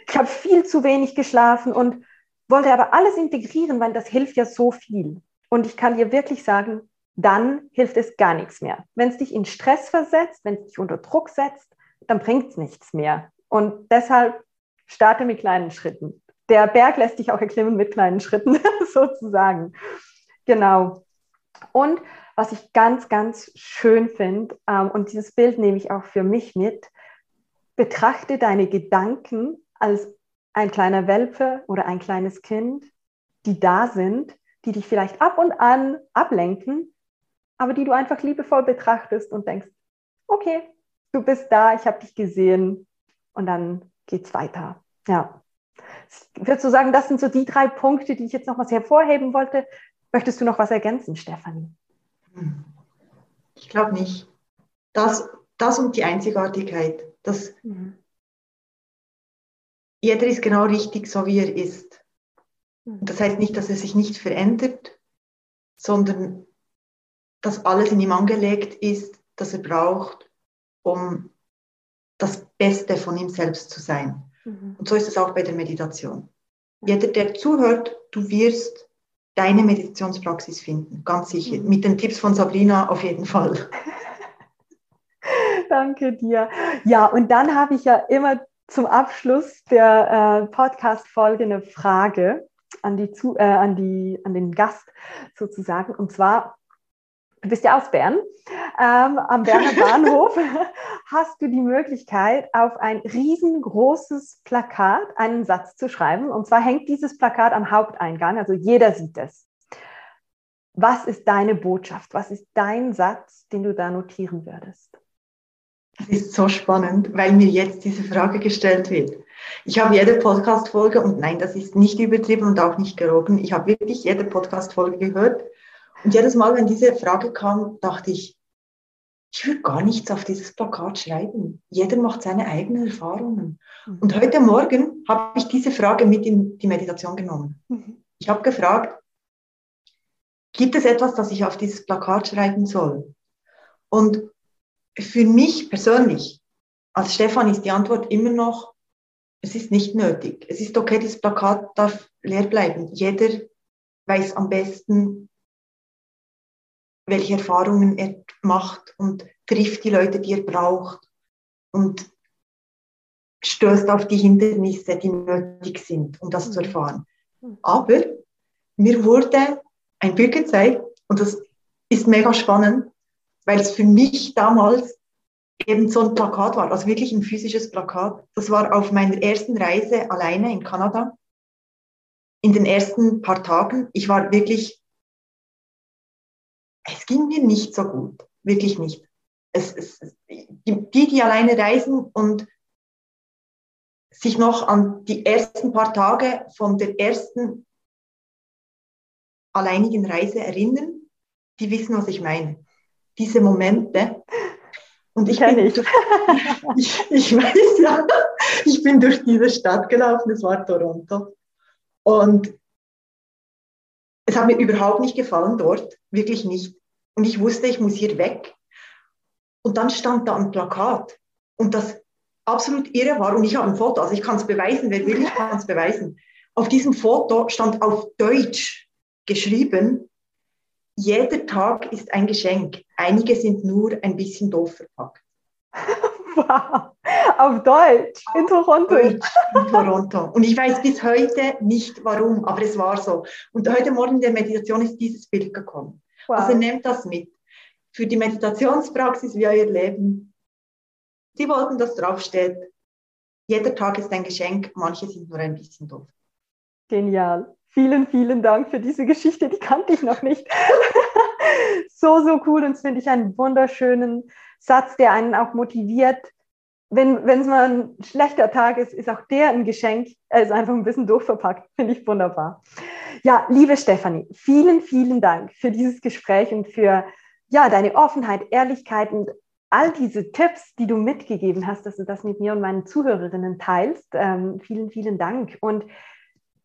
ich habe viel zu wenig geschlafen und wollte aber alles integrieren, weil das hilft ja so viel. Und ich kann dir wirklich sagen, dann hilft es gar nichts mehr. Wenn es dich in Stress versetzt, wenn es dich unter Druck setzt, dann bringt es nichts mehr. Und deshalb starte mit kleinen Schritten. Der Berg lässt sich auch erklimmen mit kleinen Schritten, (laughs) sozusagen. Genau. Und was ich ganz, ganz schön finde, ähm, und dieses Bild nehme ich auch für mich mit, betrachte deine Gedanken als ein kleiner Welpe oder ein kleines Kind, die da sind, die dich vielleicht ab und an ablenken, aber die du einfach liebevoll betrachtest und denkst, okay, du bist da, ich habe dich gesehen und dann geht es weiter. Ja. Würdest du sagen, das sind so die drei Punkte, die ich jetzt noch was hervorheben wollte? Möchtest du noch was ergänzen, Stefanie? Ich glaube nicht. Das, das und die Einzigartigkeit. Das, mhm. Jeder ist genau richtig, so wie er ist. Mhm. Das heißt nicht, dass er sich nicht verändert, sondern dass alles in ihm angelegt ist, das er braucht, um das Beste von ihm selbst zu sein. Mhm. Und so ist es auch bei der Meditation. Jeder, der zuhört, du wirst deine Meditationspraxis finden, ganz sicher. Mhm. Mit den Tipps von Sabrina auf jeden Fall. (laughs) Danke dir. Ja, und dann habe ich ja immer zum Abschluss der äh, Podcast-Folge eine Frage an, die, äh, an, die, an den Gast sozusagen. Und zwar, du bist ja aus Bern, ähm, am Berner (laughs) Bahnhof hast du die Möglichkeit, auf ein riesengroßes Plakat einen Satz zu schreiben. Und zwar hängt dieses Plakat am Haupteingang, also jeder sieht es. Was ist deine Botschaft? Was ist dein Satz, den du da notieren würdest? Das ist so spannend, weil mir jetzt diese Frage gestellt wird. Ich habe jede Podcast-Folge, und nein, das ist nicht übertrieben und auch nicht gelogen, ich habe wirklich jede Podcast-Folge gehört und jedes Mal, wenn diese Frage kam, dachte ich, ich würde gar nichts auf dieses Plakat schreiben. Jeder macht seine eigenen Erfahrungen. Mhm. Und heute Morgen habe ich diese Frage mit in die Meditation genommen. Mhm. Ich habe gefragt, gibt es etwas, das ich auf dieses Plakat schreiben soll? Und für mich persönlich, als Stefan, ist die Antwort immer noch, es ist nicht nötig. Es ist okay, das Plakat darf leer bleiben. Jeder weiß am besten, welche Erfahrungen er macht und trifft die Leute, die er braucht und stößt auf die Hindernisse, die nötig sind, um das zu erfahren. Aber mir wurde ein Bild gezeigt und das ist mega spannend, weil es für mich damals eben so ein Plakat war, also wirklich ein physisches Plakat. Das war auf meiner ersten Reise alleine in Kanada. In den ersten paar Tagen. Ich war wirklich es ging mir nicht so gut, wirklich nicht. Es, es, die, die alleine reisen und sich noch an die ersten paar Tage von der ersten alleinigen Reise erinnern, die wissen, was ich meine. Diese Momente. Und ich, bin durch, (laughs) ich, ich weiß ja, ich bin durch diese Stadt gelaufen, es war Toronto. Und es hat mir überhaupt nicht gefallen dort, wirklich nicht. Und ich wusste, ich muss hier weg. Und dann stand da ein Plakat. Und das absolut irre war, und ich habe ein Foto, also ich kann es beweisen, wer will, ich kann es beweisen. Auf diesem Foto stand auf Deutsch geschrieben, jeder Tag ist ein Geschenk. Einige sind nur ein bisschen doof verpackt. (laughs) Wow. Auf Deutsch, in Toronto. Deutsch, in Toronto. Und ich weiß bis heute nicht warum, aber es war so. Und heute Morgen in der Meditation ist dieses Bild gekommen. Wow. Also nehmt das mit. Für die Meditationspraxis wie euer Leben. Sie wollten, dass draufsteht, jeder Tag ist ein Geschenk, manche sind nur ein bisschen doof. Genial. Vielen, vielen Dank für diese Geschichte, die kannte ich noch nicht. (laughs) so, so cool und das finde ich einen wunderschönen Satz, der einen auch motiviert. Wenn es mal ein schlechter Tag ist, ist auch der ein Geschenk. Er ist einfach ein bisschen durchverpackt. Finde ich wunderbar. Ja, liebe Stefanie, vielen, vielen Dank für dieses Gespräch und für ja, deine Offenheit, Ehrlichkeit und all diese Tipps, die du mitgegeben hast, dass du das mit mir und meinen Zuhörerinnen teilst. Ähm, vielen, vielen Dank. Und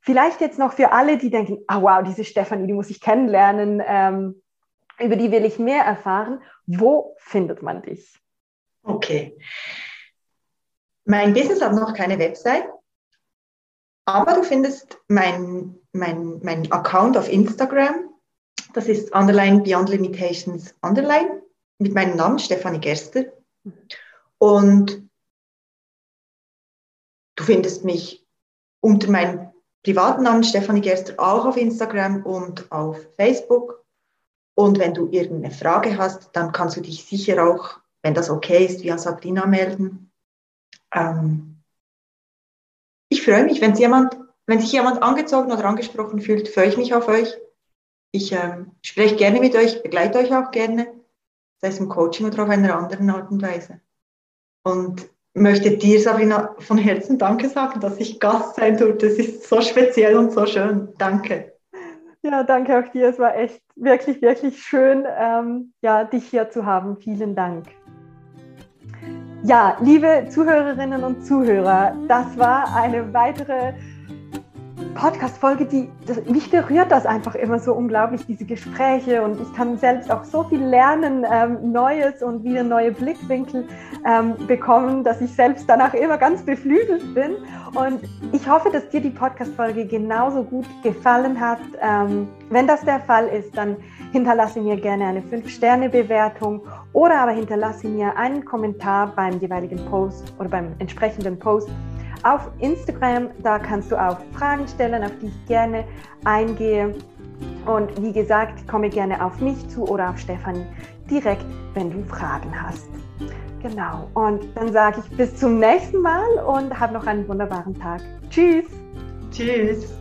vielleicht jetzt noch für alle, die denken, ah oh, wow, diese Stefanie, die muss ich kennenlernen, ähm, über die will ich mehr erfahren. Wo findet man dich? Okay. Mein Business hat noch keine Website, aber du findest mein, mein, mein Account auf Instagram. Das ist Underline Beyond Limitations Underline mit meinem Namen Stefanie Gerster. Und du findest mich unter meinem privaten Namen Stefanie Gerster auch auf Instagram und auf Facebook. Und wenn du irgendeine Frage hast, dann kannst du dich sicher auch, wenn das okay ist, via Sabrina melden. Ähm ich freue mich, wenn, jemand, wenn sich jemand angezogen oder angesprochen fühlt, freue ich mich auf euch. Ich ähm, spreche gerne mit euch, begleite euch auch gerne sei es im Coaching oder auf einer anderen Art und Weise. Und möchte dir, Sabrina, von Herzen Danke sagen, dass ich Gast sein durfte. Es ist so speziell und so schön. Danke. Ja, danke auch dir. Es war echt wirklich, wirklich schön, ähm, ja, dich hier zu haben. Vielen Dank. Ja, liebe Zuhörerinnen und Zuhörer, das war eine weitere Podcast-Folge, die, das, mich berührt das einfach immer so unglaublich, diese Gespräche. Und ich kann selbst auch so viel lernen, ähm, Neues und wieder neue Blickwinkel ähm, bekommen, dass ich selbst danach immer ganz beflügelt bin. Und ich hoffe, dass dir die Podcast-Folge genauso gut gefallen hat. Ähm, wenn das der Fall ist, dann hinterlasse mir gerne eine 5-Sterne-Bewertung oder aber hinterlasse mir einen Kommentar beim jeweiligen Post oder beim entsprechenden Post auf Instagram. Da kannst du auch Fragen stellen, auf die ich gerne eingehe. Und wie gesagt, komme gerne auf mich zu oder auf Stefanie direkt, wenn du Fragen hast. Genau. Und dann sage ich bis zum nächsten Mal und hab noch einen wunderbaren Tag. Tschüss. Tschüss.